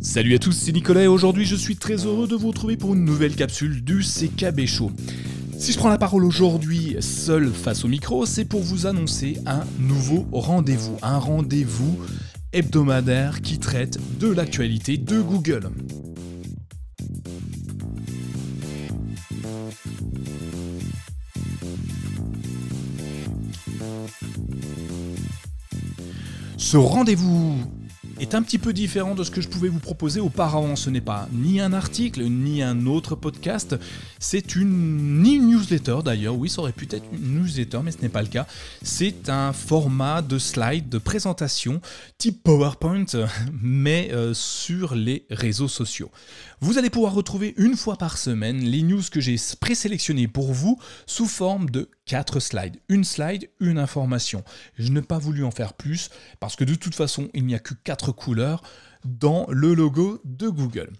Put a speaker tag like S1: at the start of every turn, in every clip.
S1: Salut à tous, c'est Nicolas et aujourd'hui je suis très heureux de vous retrouver pour une nouvelle capsule du CKB Show. Si je prends la parole aujourd'hui seul face au micro, c'est pour vous annoncer un nouveau rendez-vous, un rendez-vous hebdomadaire qui traite de l'actualité de Google. Ce rendez-vous est un petit peu différent de ce que je pouvais vous proposer auparavant. Ce n'est pas ni un article, ni un autre podcast, c'est une, ni une newsletter d'ailleurs, oui ça aurait pu être une newsletter mais ce n'est pas le cas. C'est un format de slide, de présentation type PowerPoint, mais euh, sur les réseaux sociaux. Vous allez pouvoir retrouver une fois par semaine les news que j'ai présélectionnées pour vous sous forme de 4 slides. Une slide, une information. Je n'ai pas voulu en faire plus parce que de toute façon, il n'y a que 4 couleurs dans le logo de Google.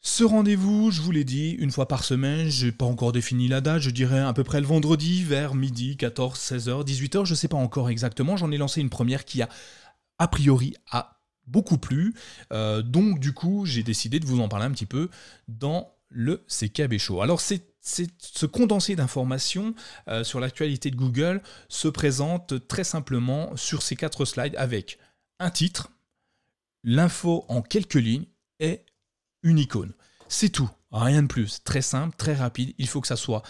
S1: Ce rendez-vous, je vous l'ai dit, une fois par semaine, je n'ai pas encore défini la date, je dirais à peu près le vendredi vers midi, 14, 16h, 18h, je ne sais pas encore exactement, j'en ai lancé une première qui a a priori a beaucoup plu. Euh, donc du coup, j'ai décidé de vous en parler un petit peu dans le CKB Show. Alors c'est ce condensé d'informations euh, sur l'actualité de Google se présente très simplement sur ces quatre slides avec un titre, l'info en quelques lignes et une icône. C'est tout, rien de plus. Très simple, très rapide. Il faut que ça soit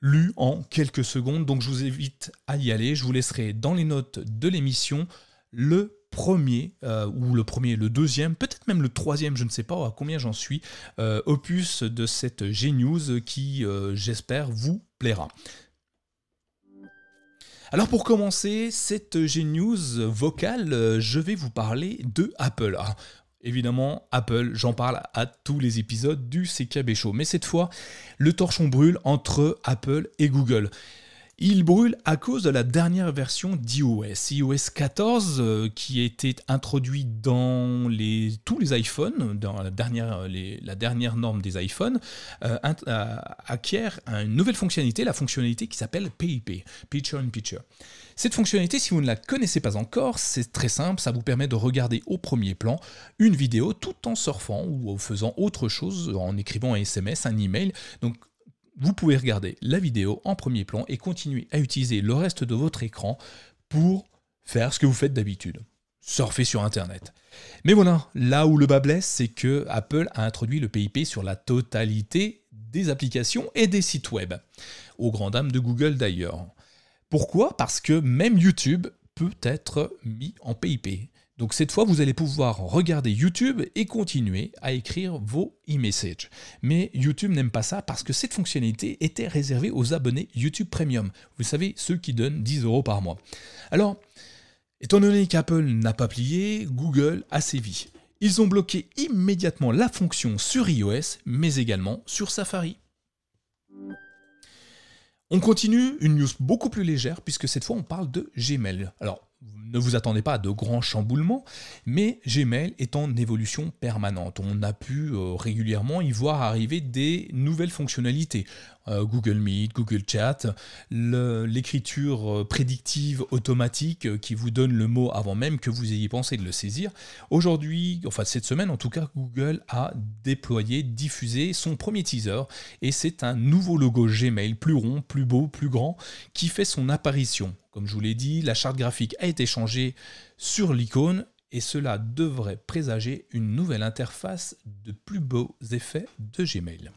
S1: lu en quelques secondes. Donc je vous invite à y aller. Je vous laisserai dans les notes de l'émission le premier, euh, ou le premier, le deuxième, peut-être même le troisième, je ne sais pas à combien j'en suis, euh, opus de cette G-News qui, euh, j'espère, vous plaira. Alors pour commencer cette G-News vocale, je vais vous parler de Apple. évidemment, Apple, j'en parle à tous les épisodes du CKB Show, mais cette fois, le torchon brûle entre Apple et Google. Il brûle à cause de la dernière version d'iOS, iOS 14, euh, qui été introduit dans tous les iPhones, dans la dernière, la dernière norme des iPhones, euh, euh, acquiert une nouvelle fonctionnalité, la fonctionnalité qui s'appelle PIP, Picture in Picture. Cette fonctionnalité, si vous ne la connaissez pas encore, c'est très simple, ça vous permet de regarder au premier plan une vidéo tout en surfant ou en faisant autre chose, en écrivant un SMS, un email. Donc vous pouvez regarder la vidéo en premier plan et continuer à utiliser le reste de votre écran pour faire ce que vous faites d'habitude. Surfer sur Internet. Mais voilà, là où le bas blesse, c'est que Apple a introduit le PIP sur la totalité des applications et des sites web. Aux grand dames de Google d'ailleurs. Pourquoi? Parce que même YouTube peut être mis en PIP. Donc cette fois, vous allez pouvoir regarder YouTube et continuer à écrire vos e-messages. Mais YouTube n'aime pas ça parce que cette fonctionnalité était réservée aux abonnés YouTube Premium. Vous savez, ceux qui donnent 10 euros par mois. Alors, étant donné qu'Apple n'a pas plié, Google a sévi. Ils ont bloqué immédiatement la fonction sur iOS, mais également sur Safari. On continue, une news beaucoup plus légère, puisque cette fois on parle de Gmail. Alors, ne vous attendez pas à de grands chamboulements, mais Gmail est en évolution permanente. On a pu euh, régulièrement y voir arriver des nouvelles fonctionnalités. Euh, Google Meet, Google Chat, l'écriture euh, prédictive automatique qui vous donne le mot avant même que vous ayez pensé de le saisir. Aujourd'hui, enfin cette semaine en tout cas, Google a déployé, diffusé son premier teaser et c'est un nouveau logo Gmail plus rond, plus beau, plus grand qui fait son apparition. Comme je vous l'ai dit, la charte graphique a été changée sur l'icône et cela devrait présager une nouvelle interface de plus beaux effets de Gmail.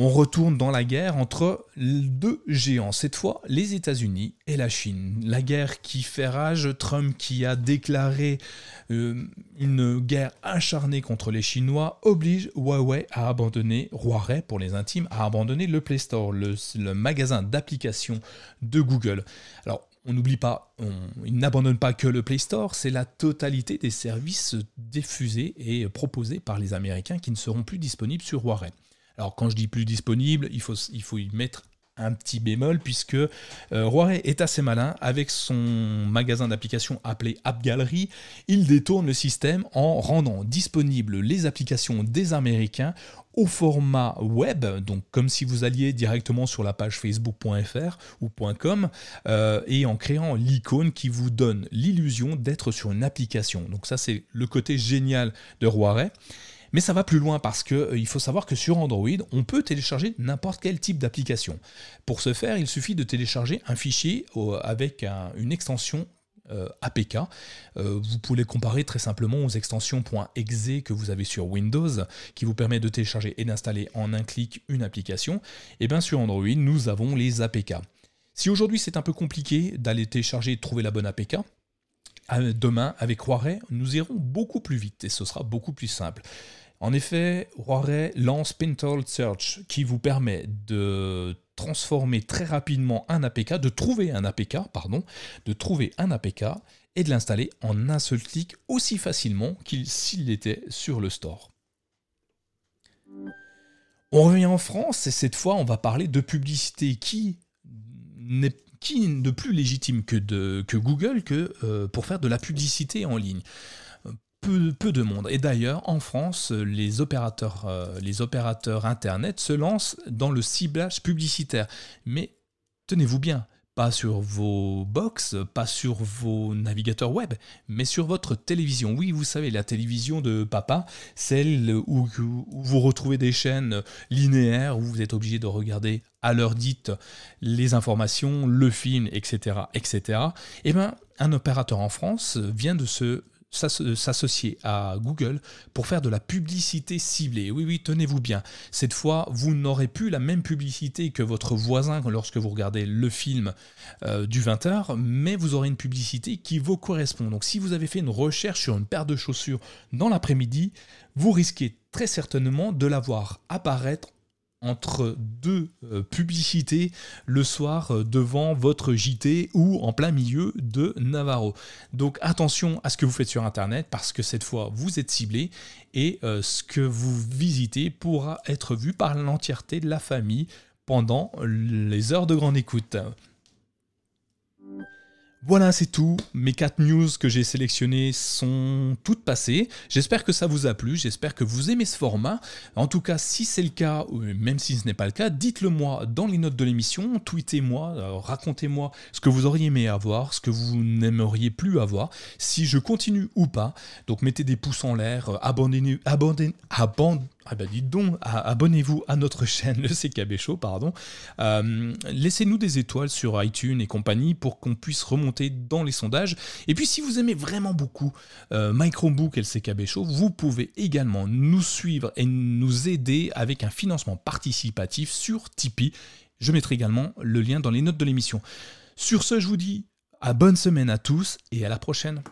S1: On retourne dans la guerre entre deux géants, cette fois les États-Unis et la Chine. La guerre qui fait rage, Trump qui a déclaré euh, une guerre acharnée contre les Chinois oblige Huawei à abandonner, Huawei pour les intimes, à abandonner le Play Store, le, magasin d'applications de Google. Alors on n'oublie pas, il n'abandonne pas que le Play Store, c'est la totalité des services diffusés et proposés par les Américains qui ne seront plus disponibles sur Huawei. Alors quand je dis plus disponible, il faut, y mettre un petit bémol puisque euh, est assez malin avec son magasin d'applications appelé App Gallery. Il détourne le système en rendant disponibles les applications des Américains au format web, donc comme si vous alliez directement sur la page facebook.fr ou .com, euh, et en créant l'icône qui vous donne l'illusion d'être sur une application. Donc ça c'est le côté génial de Huawei. Mais ça va plus loin parce qu'il euh, faut savoir que sur Android, on peut télécharger n'importe quel type d'application. Pour ce faire, il suffit de télécharger un fichier avec une extension euh, APK. Euh, vous pouvez comparer très simplement aux extensions .exe que vous avez sur Windows, qui vous permet de télécharger et d'installer en un clic une application. Et bien sur Android, nous avons les APK. Si aujourd'hui c'est un peu compliqué d'aller télécharger et de trouver la bonne APK, demain, avec Huawei, nous irons beaucoup plus vite et ce sera beaucoup plus simple. En effet, Huawei lance Pintold Search qui vous permet de transformer très rapidement un APK, de trouver un APK, pardon, de trouver un APK et de l'installer en un seul clic aussi facilement qu'il s'il était sur le store. On revient en France et cette fois on va parler de publicité qui n'est qui de plus légitime que, Google euh, pour faire de la publicité en ligne peu, de monde. Et d'ailleurs, en France, euh, les opérateurs Internet se lancent dans le ciblage publicitaire. Mais tenez-vous bien, pas sur vos box, pas sur vos navigateurs web, mais sur votre télévision. Oui, vous savez, la télévision de papa, celle où, vous retrouvez des chaînes linéaires, où vous êtes obligé de regarder à l'heure dite les informations, le film, etc. etc. Eh bien, un opérateur en France vient de se s'associer à Google pour faire de la publicité ciblée. Oui, oui, tenez-vous bien. Cette fois, vous n'aurez plus la même publicité que votre voisin lorsque vous regardez le film euh, du 20h, mais vous aurez une publicité qui vous correspond. Donc si vous avez fait une recherche sur une paire de chaussures dans l'après-midi, vous risquez très certainement de la voir apparaître entre deux euh, publicités le soir euh, devant votre JT ou en plein milieu de Navarro. Donc attention à ce que vous faites sur Internet parce que cette fois vous êtes ciblé et euh, ce que vous visitez pourra être vu par l'entièreté de la famille pendant les heures de grande écoute. Voilà, c'est tout. Mes 4 news que j'ai sélectionnées sont toutes passées. J'espère que ça vous a plu, j'espère que vous aimez ce format. En tout cas, si c'est le cas, même si ce n'est pas le cas, dites-le moi dans les notes de l'émission, tweetez-moi, euh, racontez-moi ce que vous auriez aimé avoir, ce que vous n'aimeriez plus avoir, si je continue ou pas. Donc mettez des pouces en l'air, euh, abonnez-vous, abonnez, abonnez, ah bah dites donc, abonnez-vous à notre chaîne, le CKB Show, pardon. Euh, laissez-nous des étoiles sur iTunes et compagnie pour qu'on puisse remonter dans les sondages. Et puis si vous aimez vraiment beaucoup euh, My Chromebook et le CKB Show, vous pouvez également nous suivre et nous aider avec un financement participatif sur Tipeee. Je mettrai également le lien dans les notes de l'émission. Sur ce, je vous dis à bonne semaine à tous et à la prochaine.